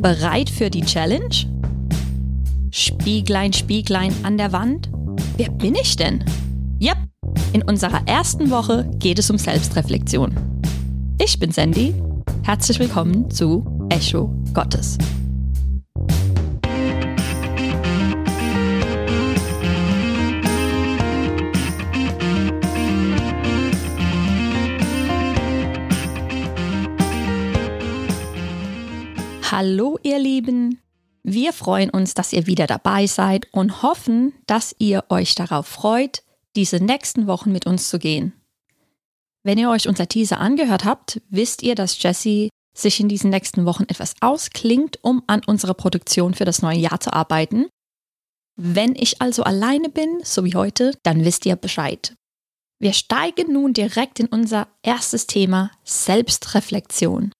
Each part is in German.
Bereit für die Challenge? Spieglein, Spieglein an der Wand? Wer bin ich denn? Ja, in unserer ersten Woche geht es um Selbstreflexion. Ich bin Sandy. Herzlich willkommen zu Echo Gottes. Hallo ihr Lieben, wir freuen uns, dass ihr wieder dabei seid und hoffen, dass ihr euch darauf freut, diese nächsten Wochen mit uns zu gehen. Wenn ihr euch unser Teaser angehört habt, wisst ihr, dass Jessie sich in diesen nächsten Wochen etwas ausklingt, um an unserer Produktion für das neue Jahr zu arbeiten. Wenn ich also alleine bin, so wie heute, dann wisst ihr Bescheid. Wir steigen nun direkt in unser erstes Thema Selbstreflexion.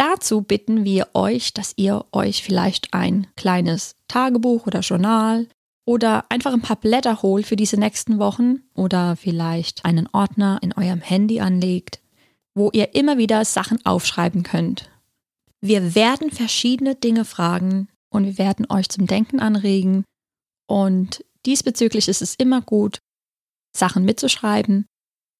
Dazu bitten wir euch, dass ihr euch vielleicht ein kleines Tagebuch oder Journal oder einfach ein paar Blätter holt für diese nächsten Wochen oder vielleicht einen Ordner in eurem Handy anlegt, wo ihr immer wieder Sachen aufschreiben könnt. Wir werden verschiedene Dinge fragen und wir werden euch zum Denken anregen und diesbezüglich ist es immer gut, Sachen mitzuschreiben,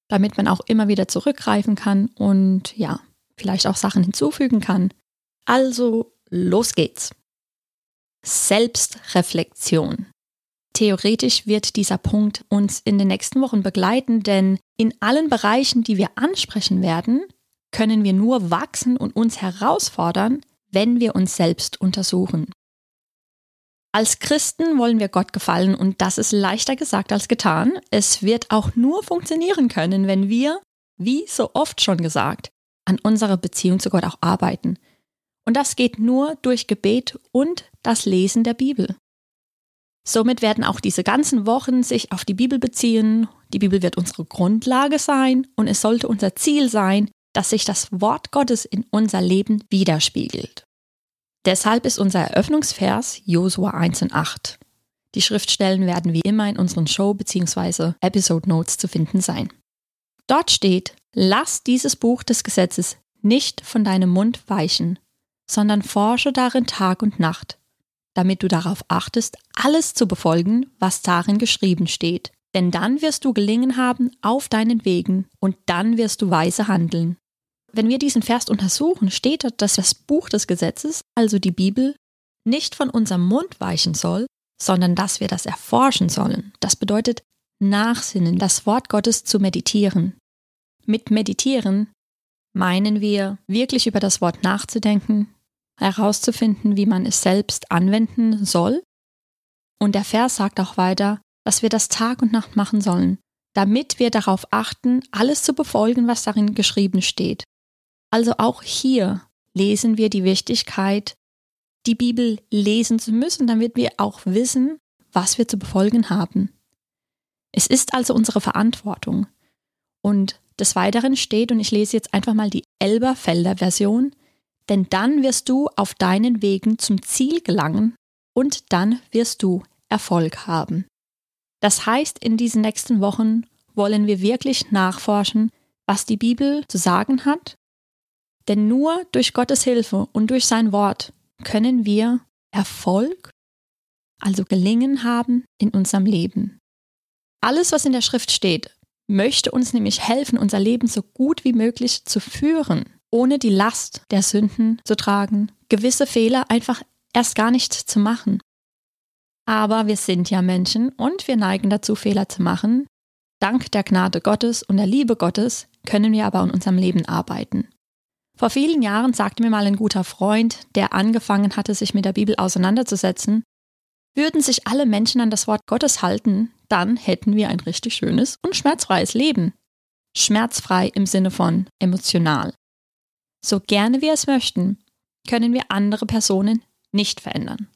damit man auch immer wieder zurückgreifen kann und ja, vielleicht auch Sachen hinzufügen kann. Also, los geht's. Selbstreflexion. Theoretisch wird dieser Punkt uns in den nächsten Wochen begleiten, denn in allen Bereichen, die wir ansprechen werden, können wir nur wachsen und uns herausfordern, wenn wir uns selbst untersuchen. Als Christen wollen wir Gott gefallen und das ist leichter gesagt als getan. Es wird auch nur funktionieren können, wenn wir, wie so oft schon gesagt, an unserer Beziehung zu Gott auch arbeiten. Und das geht nur durch Gebet und das Lesen der Bibel. Somit werden auch diese ganzen Wochen sich auf die Bibel beziehen. Die Bibel wird unsere Grundlage sein und es sollte unser Ziel sein, dass sich das Wort Gottes in unser Leben widerspiegelt. Deshalb ist unser Eröffnungsvers Josua 1 und 8. Die Schriftstellen werden wie immer in unseren Show- bzw. Episode Notes zu finden sein. Dort steht, Lass dieses Buch des Gesetzes nicht von deinem Mund weichen, sondern forsche darin Tag und Nacht, damit du darauf achtest, alles zu befolgen, was darin geschrieben steht. Denn dann wirst du gelingen haben auf deinen Wegen und dann wirst du weise handeln. Wenn wir diesen Vers untersuchen, steht dort, dass das Buch des Gesetzes, also die Bibel, nicht von unserem Mund weichen soll, sondern dass wir das erforschen sollen. Das bedeutet nachsinnen, das Wort Gottes zu meditieren, mit Meditieren meinen wir wirklich über das Wort nachzudenken, herauszufinden, wie man es selbst anwenden soll. Und der Vers sagt auch weiter, dass wir das Tag und Nacht machen sollen, damit wir darauf achten, alles zu befolgen, was darin geschrieben steht. Also auch hier lesen wir die Wichtigkeit, die Bibel lesen zu müssen, damit wir auch wissen, was wir zu befolgen haben. Es ist also unsere Verantwortung. Und des Weiteren steht, und ich lese jetzt einfach mal die Elberfelder Version, denn dann wirst du auf deinen Wegen zum Ziel gelangen und dann wirst du Erfolg haben. Das heißt, in diesen nächsten Wochen wollen wir wirklich nachforschen, was die Bibel zu sagen hat, denn nur durch Gottes Hilfe und durch sein Wort können wir Erfolg, also gelingen haben in unserem Leben. Alles, was in der Schrift steht, möchte uns nämlich helfen, unser Leben so gut wie möglich zu führen, ohne die Last der Sünden zu tragen, gewisse Fehler einfach erst gar nicht zu machen. Aber wir sind ja Menschen und wir neigen dazu, Fehler zu machen. Dank der Gnade Gottes und der Liebe Gottes können wir aber in unserem Leben arbeiten. Vor vielen Jahren sagte mir mal ein guter Freund, der angefangen hatte, sich mit der Bibel auseinanderzusetzen, würden sich alle Menschen an das Wort Gottes halten, dann hätten wir ein richtig schönes und schmerzfreies Leben. Schmerzfrei im Sinne von emotional. So gerne wir es möchten, können wir andere Personen nicht verändern.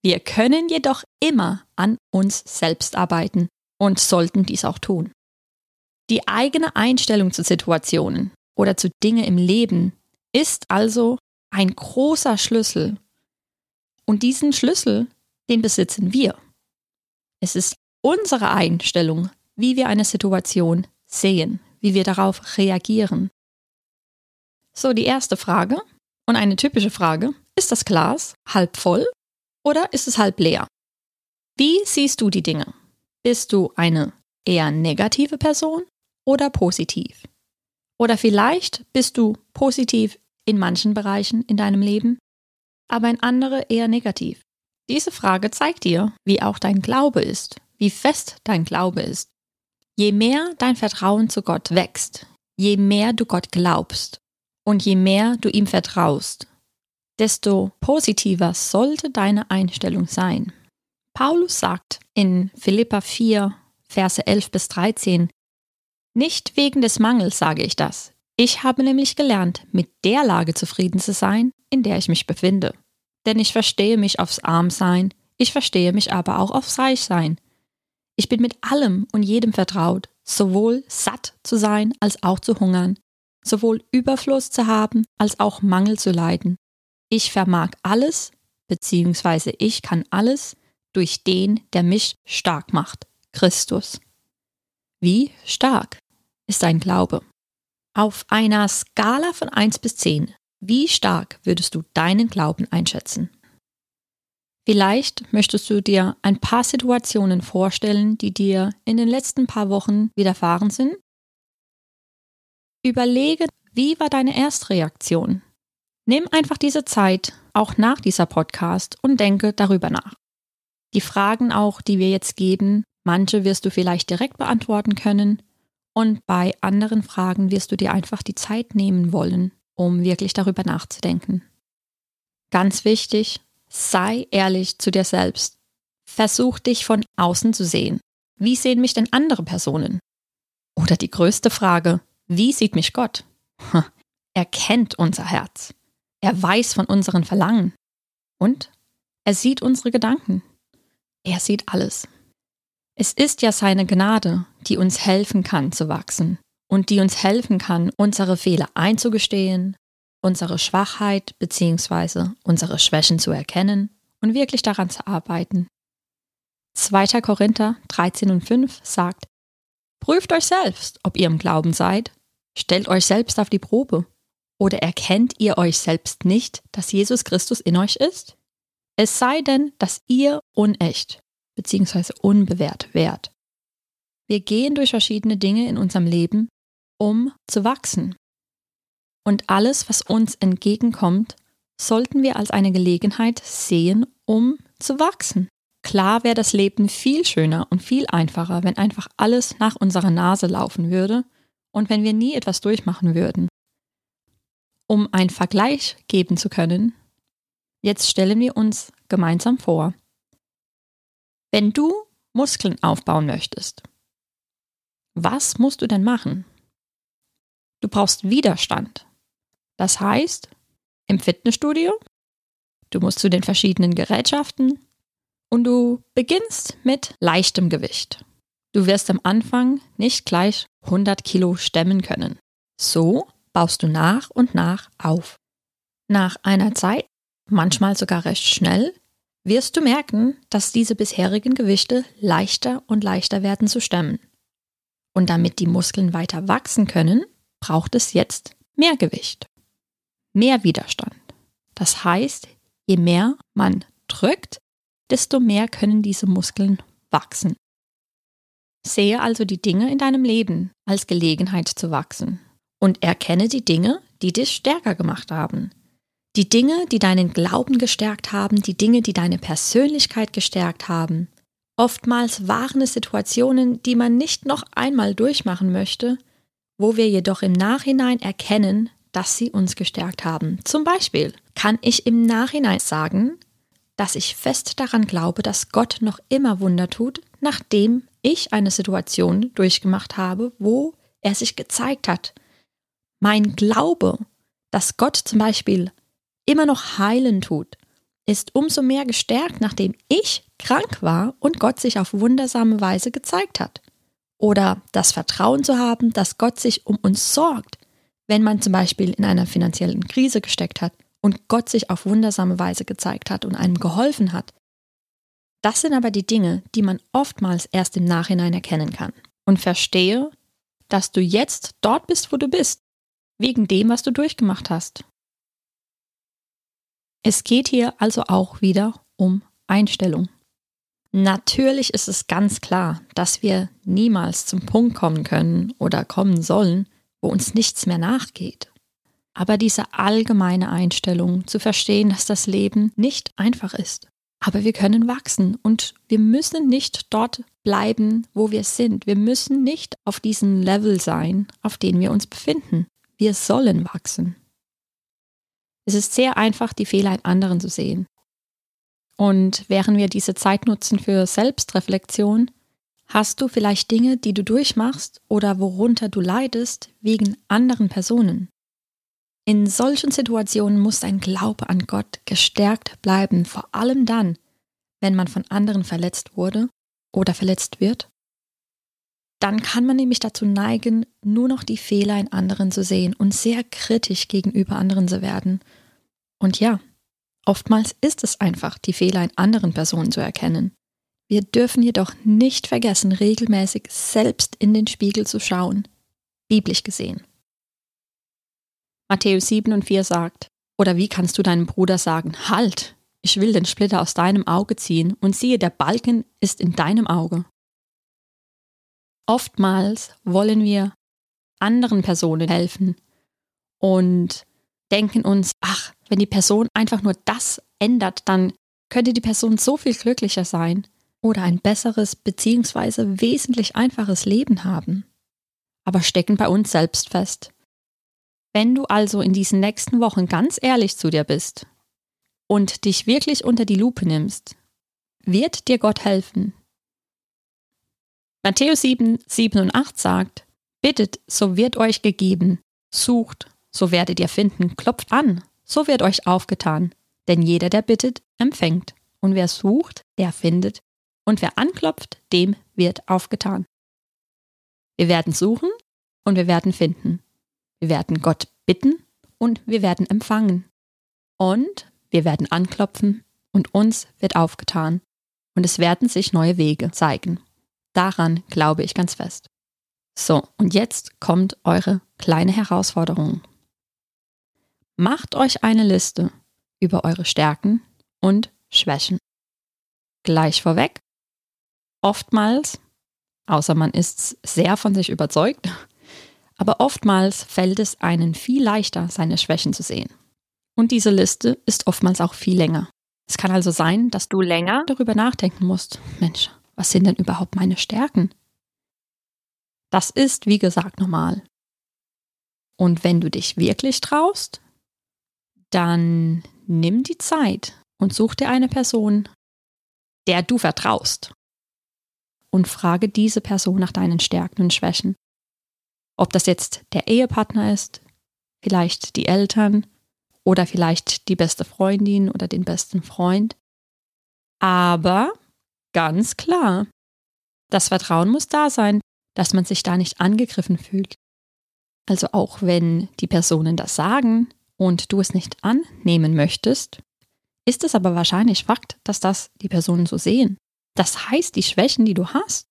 Wir können jedoch immer an uns selbst arbeiten und sollten dies auch tun. Die eigene Einstellung zu Situationen oder zu Dinge im Leben ist also ein großer Schlüssel. Und diesen Schlüssel den besitzen wir. Es ist unsere Einstellung, wie wir eine Situation sehen, wie wir darauf reagieren. So, die erste Frage und eine typische Frage Ist das Glas halb voll oder ist es halb leer? Wie siehst du die Dinge? Bist du eine eher negative Person oder positiv? Oder vielleicht bist du positiv in manchen Bereichen in deinem Leben, aber in andere eher negativ. Diese Frage zeigt dir, wie auch dein Glaube ist, wie fest dein Glaube ist. Je mehr dein Vertrauen zu Gott wächst, je mehr du Gott glaubst und je mehr du ihm vertraust, desto positiver sollte deine Einstellung sein. Paulus sagt in Philippa 4, Verse 11 bis 13, Nicht wegen des Mangels sage ich das. Ich habe nämlich gelernt, mit der Lage zufrieden zu sein, in der ich mich befinde. Denn ich verstehe mich aufs Armsein, ich verstehe mich aber auch aufs Reichsein. Ich bin mit allem und jedem vertraut, sowohl satt zu sein als auch zu hungern, sowohl Überfluss zu haben als auch Mangel zu leiden. Ich vermag alles, beziehungsweise ich kann alles durch den, der mich stark macht, Christus. Wie stark ist dein Glaube? Auf einer Skala von 1 bis 10, wie stark würdest du deinen Glauben einschätzen? Vielleicht möchtest du dir ein paar Situationen vorstellen, die dir in den letzten paar Wochen widerfahren sind. Überlege, wie war deine Erstreaktion? Nimm einfach diese Zeit, auch nach dieser Podcast, und denke darüber nach. Die Fragen auch, die wir jetzt geben, manche wirst du vielleicht direkt beantworten können und bei anderen Fragen wirst du dir einfach die Zeit nehmen wollen, um wirklich darüber nachzudenken. Ganz wichtig, sei ehrlich zu dir selbst. Versuch dich von außen zu sehen. Wie sehen mich denn andere Personen? Oder die größte Frage, wie sieht mich Gott? Er kennt unser Herz. Er weiß von unseren Verlangen. Und er sieht unsere Gedanken. Er sieht alles. Es ist ja seine Gnade, die uns helfen kann zu wachsen und die uns helfen kann, unsere Fehler einzugestehen, unsere Schwachheit bzw. unsere Schwächen zu erkennen und wirklich daran zu arbeiten. 2. Korinther 13 und 5 sagt, Prüft euch selbst, ob ihr im Glauben seid, stellt euch selbst auf die Probe oder erkennt ihr euch selbst nicht, dass Jesus Christus in euch ist? Es sei denn, dass ihr unecht bzw. unbewährt wärt. Wir gehen durch verschiedene Dinge in unserem Leben, um zu wachsen. Und alles, was uns entgegenkommt, sollten wir als eine Gelegenheit sehen, um zu wachsen. Klar wäre das Leben viel schöner und viel einfacher, wenn einfach alles nach unserer Nase laufen würde und wenn wir nie etwas durchmachen würden. Um einen Vergleich geben zu können, jetzt stellen wir uns gemeinsam vor. Wenn du Muskeln aufbauen möchtest, was musst du denn machen? Du brauchst Widerstand. Das heißt, im Fitnessstudio, du musst zu den verschiedenen Gerätschaften und du beginnst mit leichtem Gewicht. Du wirst am Anfang nicht gleich 100 Kilo stemmen können. So baust du nach und nach auf. Nach einer Zeit, manchmal sogar recht schnell, wirst du merken, dass diese bisherigen Gewichte leichter und leichter werden zu stemmen. Und damit die Muskeln weiter wachsen können, braucht es jetzt mehr Gewicht, mehr Widerstand. Das heißt, je mehr man drückt, desto mehr können diese Muskeln wachsen. Sehe also die Dinge in deinem Leben als Gelegenheit zu wachsen und erkenne die Dinge, die dich stärker gemacht haben. Die Dinge, die deinen Glauben gestärkt haben, die Dinge, die deine Persönlichkeit gestärkt haben. Oftmals waren es Situationen, die man nicht noch einmal durchmachen möchte, wo wir jedoch im Nachhinein erkennen, dass sie uns gestärkt haben. Zum Beispiel kann ich im Nachhinein sagen, dass ich fest daran glaube, dass Gott noch immer Wunder tut, nachdem ich eine Situation durchgemacht habe, wo er sich gezeigt hat, mein Glaube, dass Gott zum Beispiel immer noch heilen tut, ist umso mehr gestärkt, nachdem ich krank war und Gott sich auf wundersame Weise gezeigt hat. Oder das Vertrauen zu haben, dass Gott sich um uns sorgt, wenn man zum Beispiel in einer finanziellen Krise gesteckt hat und Gott sich auf wundersame Weise gezeigt hat und einem geholfen hat. Das sind aber die Dinge, die man oftmals erst im Nachhinein erkennen kann. Und verstehe, dass du jetzt dort bist, wo du bist, wegen dem, was du durchgemacht hast. Es geht hier also auch wieder um Einstellung. Natürlich ist es ganz klar, dass wir niemals zum Punkt kommen können oder kommen sollen, wo uns nichts mehr nachgeht. Aber diese allgemeine Einstellung zu verstehen, dass das Leben nicht einfach ist. Aber wir können wachsen und wir müssen nicht dort bleiben, wo wir sind. Wir müssen nicht auf diesem Level sein, auf dem wir uns befinden. Wir sollen wachsen. Es ist sehr einfach, die Fehler in anderen zu sehen. Und während wir diese Zeit nutzen für Selbstreflexion, hast du vielleicht Dinge, die du durchmachst oder worunter du leidest, wegen anderen Personen. In solchen Situationen muss dein Glaube an Gott gestärkt bleiben, vor allem dann, wenn man von anderen verletzt wurde oder verletzt wird. Dann kann man nämlich dazu neigen, nur noch die Fehler in anderen zu sehen und sehr kritisch gegenüber anderen zu werden. Und ja, Oftmals ist es einfach, die Fehler in anderen Personen zu erkennen. Wir dürfen jedoch nicht vergessen, regelmäßig selbst in den Spiegel zu schauen, biblisch gesehen. Matthäus 7 und 4 sagt, oder wie kannst du deinem Bruder sagen, halt, ich will den Splitter aus deinem Auge ziehen und siehe, der Balken ist in deinem Auge. Oftmals wollen wir anderen Personen helfen und denken uns, ach, wenn die Person einfach nur das ändert, dann könnte die Person so viel glücklicher sein oder ein besseres bzw. wesentlich einfaches Leben haben. Aber stecken bei uns selbst fest. Wenn du also in diesen nächsten Wochen ganz ehrlich zu dir bist und dich wirklich unter die Lupe nimmst, wird dir Gott helfen. Matthäus 7, 7 und 8 sagt, Bittet, so wird euch gegeben, sucht, so werdet ihr finden, klopft an, so wird euch aufgetan. Denn jeder, der bittet, empfängt. Und wer sucht, der findet. Und wer anklopft, dem wird aufgetan. Wir werden suchen und wir werden finden. Wir werden Gott bitten und wir werden empfangen. Und wir werden anklopfen und uns wird aufgetan. Und es werden sich neue Wege zeigen. Daran glaube ich ganz fest. So, und jetzt kommt eure kleine Herausforderung. Macht euch eine Liste über eure Stärken und Schwächen. Gleich vorweg, oftmals, außer man ist sehr von sich überzeugt, aber oftmals fällt es einen viel leichter, seine Schwächen zu sehen. Und diese Liste ist oftmals auch viel länger. Es kann also sein, dass du länger darüber nachdenken musst. Mensch, was sind denn überhaupt meine Stärken? Das ist, wie gesagt, normal. Und wenn du dich wirklich traust, dann nimm die Zeit und such dir eine Person, der du vertraust. Und frage diese Person nach deinen Stärken und Schwächen. Ob das jetzt der Ehepartner ist, vielleicht die Eltern oder vielleicht die beste Freundin oder den besten Freund. Aber ganz klar, das Vertrauen muss da sein, dass man sich da nicht angegriffen fühlt. Also auch wenn die Personen das sagen, und du es nicht annehmen möchtest, ist es aber wahrscheinlich Fakt, dass das die Personen so sehen. Das heißt, die Schwächen, die du hast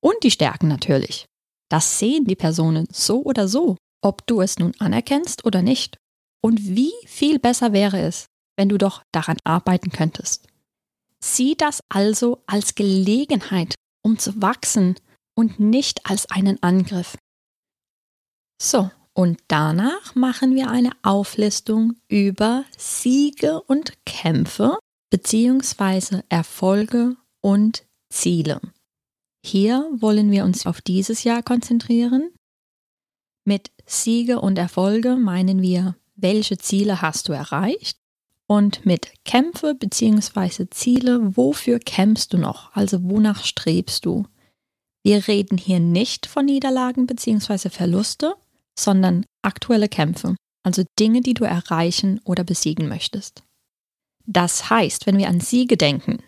und die Stärken natürlich, das sehen die Personen so oder so, ob du es nun anerkennst oder nicht. Und wie viel besser wäre es, wenn du doch daran arbeiten könntest. Sieh das also als Gelegenheit, um zu wachsen und nicht als einen Angriff. So, und danach machen wir eine Auflistung über Siege und Kämpfe bzw. Erfolge und Ziele. Hier wollen wir uns auf dieses Jahr konzentrieren. Mit Siege und Erfolge meinen wir, welche Ziele hast du erreicht? Und mit Kämpfe bzw. Ziele, wofür kämpfst du noch? Also wonach strebst du? Wir reden hier nicht von Niederlagen bzw. Verluste, sondern aktuelle Kämpfe, also Dinge, die du erreichen oder besiegen möchtest. Das heißt, wenn wir an Siege denken,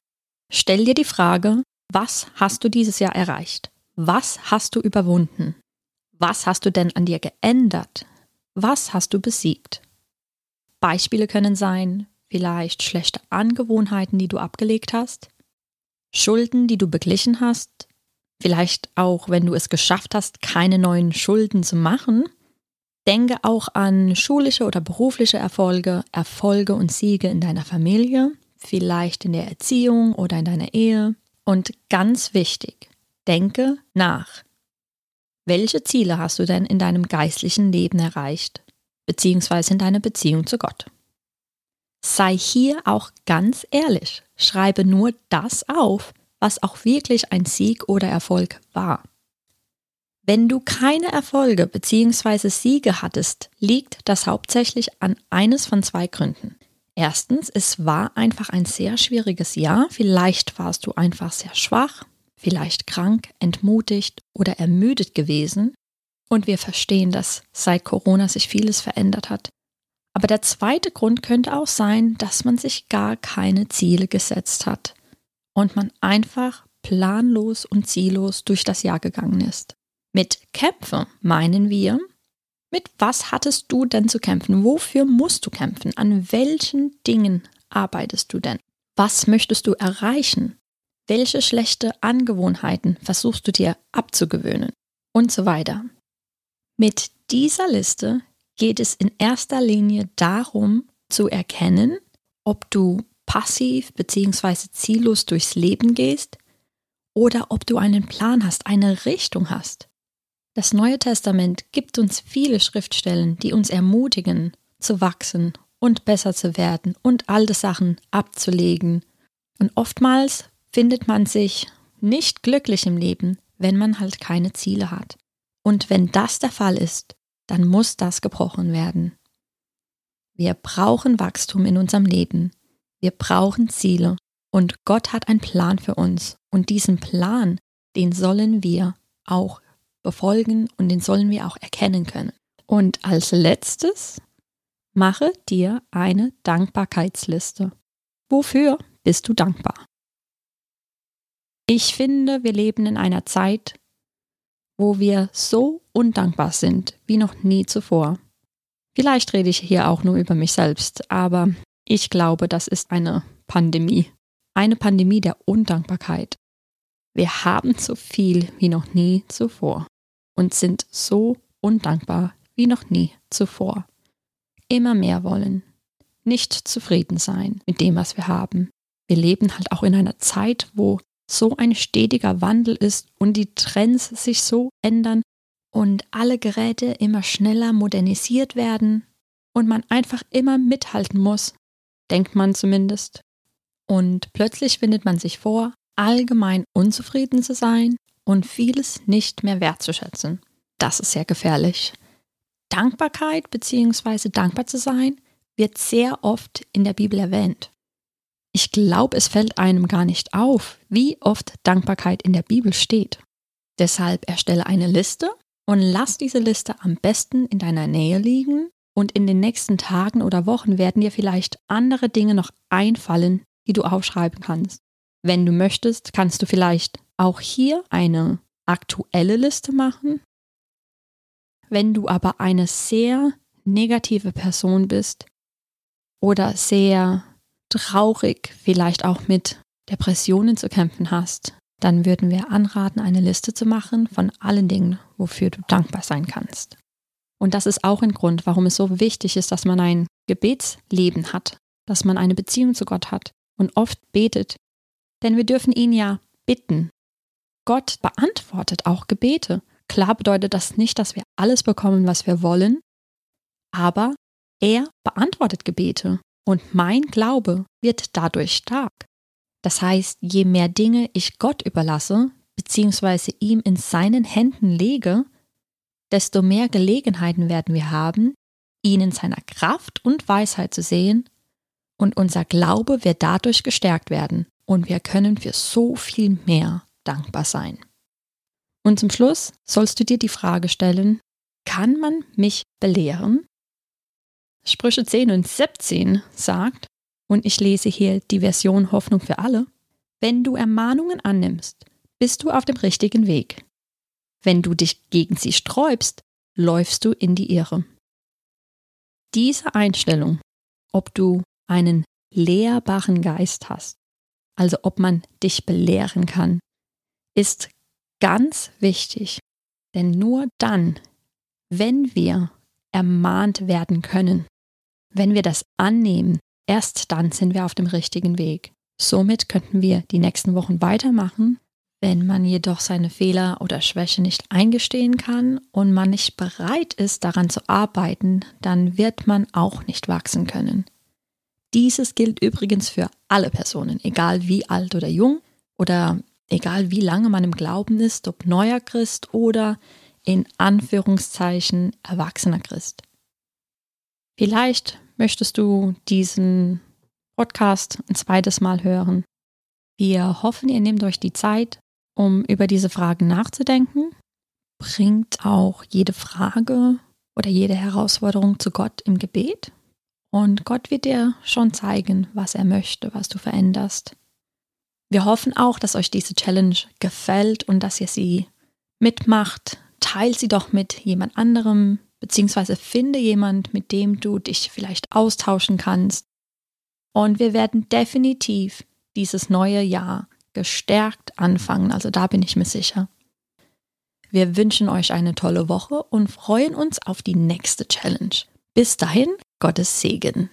stell dir die Frage, was hast du dieses Jahr erreicht? Was hast du überwunden? Was hast du denn an dir geändert? Was hast du besiegt? Beispiele können sein, vielleicht schlechte Angewohnheiten, die du abgelegt hast, Schulden, die du beglichen hast, vielleicht auch, wenn du es geschafft hast, keine neuen Schulden zu machen Denke auch an schulische oder berufliche Erfolge, Erfolge und Siege in deiner Familie, vielleicht in der Erziehung oder in deiner Ehe. Und ganz wichtig, denke nach. Welche Ziele hast du denn in deinem geistlichen Leben erreicht, beziehungsweise in deiner Beziehung zu Gott? Sei hier auch ganz ehrlich. Schreibe nur das auf, was auch wirklich ein Sieg oder Erfolg war. Wenn du keine Erfolge bzw. Siege hattest, liegt das hauptsächlich an eines von zwei Gründen. Erstens, es war einfach ein sehr schwieriges Jahr. Vielleicht warst du einfach sehr schwach, vielleicht krank, entmutigt oder ermüdet gewesen. Und wir verstehen, dass seit Corona sich vieles verändert hat. Aber der zweite Grund könnte auch sein, dass man sich gar keine Ziele gesetzt hat und man einfach planlos und ziellos durch das Jahr gegangen ist. Mit Kämpfe meinen wir, mit was hattest du denn zu kämpfen? Wofür musst du kämpfen? An welchen Dingen arbeitest du denn? Was möchtest du erreichen? Welche schlechte Angewohnheiten versuchst du dir abzugewöhnen? Und so weiter. Mit dieser Liste geht es in erster Linie darum zu erkennen, ob du passiv bzw. ziellos durchs Leben gehst oder ob du einen Plan hast, eine Richtung hast. Das Neue Testament gibt uns viele Schriftstellen, die uns ermutigen, zu wachsen und besser zu werden und alte Sachen abzulegen. Und oftmals findet man sich nicht glücklich im Leben, wenn man halt keine Ziele hat. Und wenn das der Fall ist, dann muss das gebrochen werden. Wir brauchen Wachstum in unserem Leben. Wir brauchen Ziele. Und Gott hat einen Plan für uns. Und diesen Plan, den sollen wir auch befolgen und den sollen wir auch erkennen können. Und als letztes, mache dir eine Dankbarkeitsliste. Wofür bist du dankbar? Ich finde, wir leben in einer Zeit, wo wir so undankbar sind wie noch nie zuvor. Vielleicht rede ich hier auch nur über mich selbst, aber ich glaube, das ist eine Pandemie. Eine Pandemie der Undankbarkeit. Wir haben so viel wie noch nie zuvor und sind so undankbar wie noch nie zuvor. Immer mehr wollen, nicht zufrieden sein mit dem, was wir haben. Wir leben halt auch in einer Zeit, wo so ein stetiger Wandel ist und die Trends sich so ändern und alle Geräte immer schneller modernisiert werden und man einfach immer mithalten muss, denkt man zumindest. Und plötzlich findet man sich vor, allgemein unzufrieden zu sein und vieles nicht mehr wertzuschätzen. Das ist sehr gefährlich. Dankbarkeit bzw. dankbar zu sein wird sehr oft in der Bibel erwähnt. Ich glaube, es fällt einem gar nicht auf, wie oft Dankbarkeit in der Bibel steht. Deshalb erstelle eine Liste und lass diese Liste am besten in deiner Nähe liegen und in den nächsten Tagen oder Wochen werden dir vielleicht andere Dinge noch einfallen, die du aufschreiben kannst. Wenn du möchtest, kannst du vielleicht auch hier eine aktuelle Liste machen. Wenn du aber eine sehr negative Person bist oder sehr traurig, vielleicht auch mit Depressionen zu kämpfen hast, dann würden wir anraten, eine Liste zu machen von allen Dingen, wofür du dankbar sein kannst. Und das ist auch ein Grund, warum es so wichtig ist, dass man ein Gebetsleben hat, dass man eine Beziehung zu Gott hat und oft betet. Denn wir dürfen ihn ja bitten. Gott beantwortet auch Gebete. Klar bedeutet das nicht, dass wir alles bekommen, was wir wollen, aber er beantwortet Gebete und mein Glaube wird dadurch stark. Das heißt, je mehr Dinge ich Gott überlasse, beziehungsweise ihm in seinen Händen lege, desto mehr Gelegenheiten werden wir haben, ihn in seiner Kraft und Weisheit zu sehen, und unser Glaube wird dadurch gestärkt werden und wir können für so viel mehr dankbar sein. Und zum Schluss sollst du dir die Frage stellen, kann man mich belehren? Sprüche 10 und 17 sagt, und ich lese hier die Version Hoffnung für alle, wenn du Ermahnungen annimmst, bist du auf dem richtigen Weg. Wenn du dich gegen sie sträubst, läufst du in die Irre. Diese Einstellung, ob du einen lehrbaren Geist hast, also ob man dich belehren kann, ist ganz wichtig. Denn nur dann, wenn wir ermahnt werden können. Wenn wir das annehmen, erst dann sind wir auf dem richtigen Weg. Somit könnten wir die nächsten Wochen weitermachen. Wenn man jedoch seine Fehler oder Schwäche nicht eingestehen kann und man nicht bereit ist, daran zu arbeiten, dann wird man auch nicht wachsen können. Dieses gilt übrigens für alle Personen, egal wie alt oder jung oder egal wie lange man im Glauben ist, ob neuer Christ oder in Anführungszeichen erwachsener Christ. Vielleicht möchtest du diesen Podcast ein zweites Mal hören. Wir hoffen, ihr nehmt euch die Zeit, um über diese Fragen nachzudenken. Bringt auch jede Frage oder jede Herausforderung zu Gott im Gebet. Und Gott wird dir schon zeigen, was er möchte, was du veränderst. Wir hoffen auch, dass euch diese Challenge gefällt und dass ihr sie mitmacht. Teilt sie doch mit jemand anderem, beziehungsweise finde jemand, mit dem du dich vielleicht austauschen kannst. Und wir werden definitiv dieses neue Jahr gestärkt anfangen, also da bin ich mir sicher. Wir wünschen euch eine tolle Woche und freuen uns auf die nächste Challenge. Bis dahin, Gottes Segen.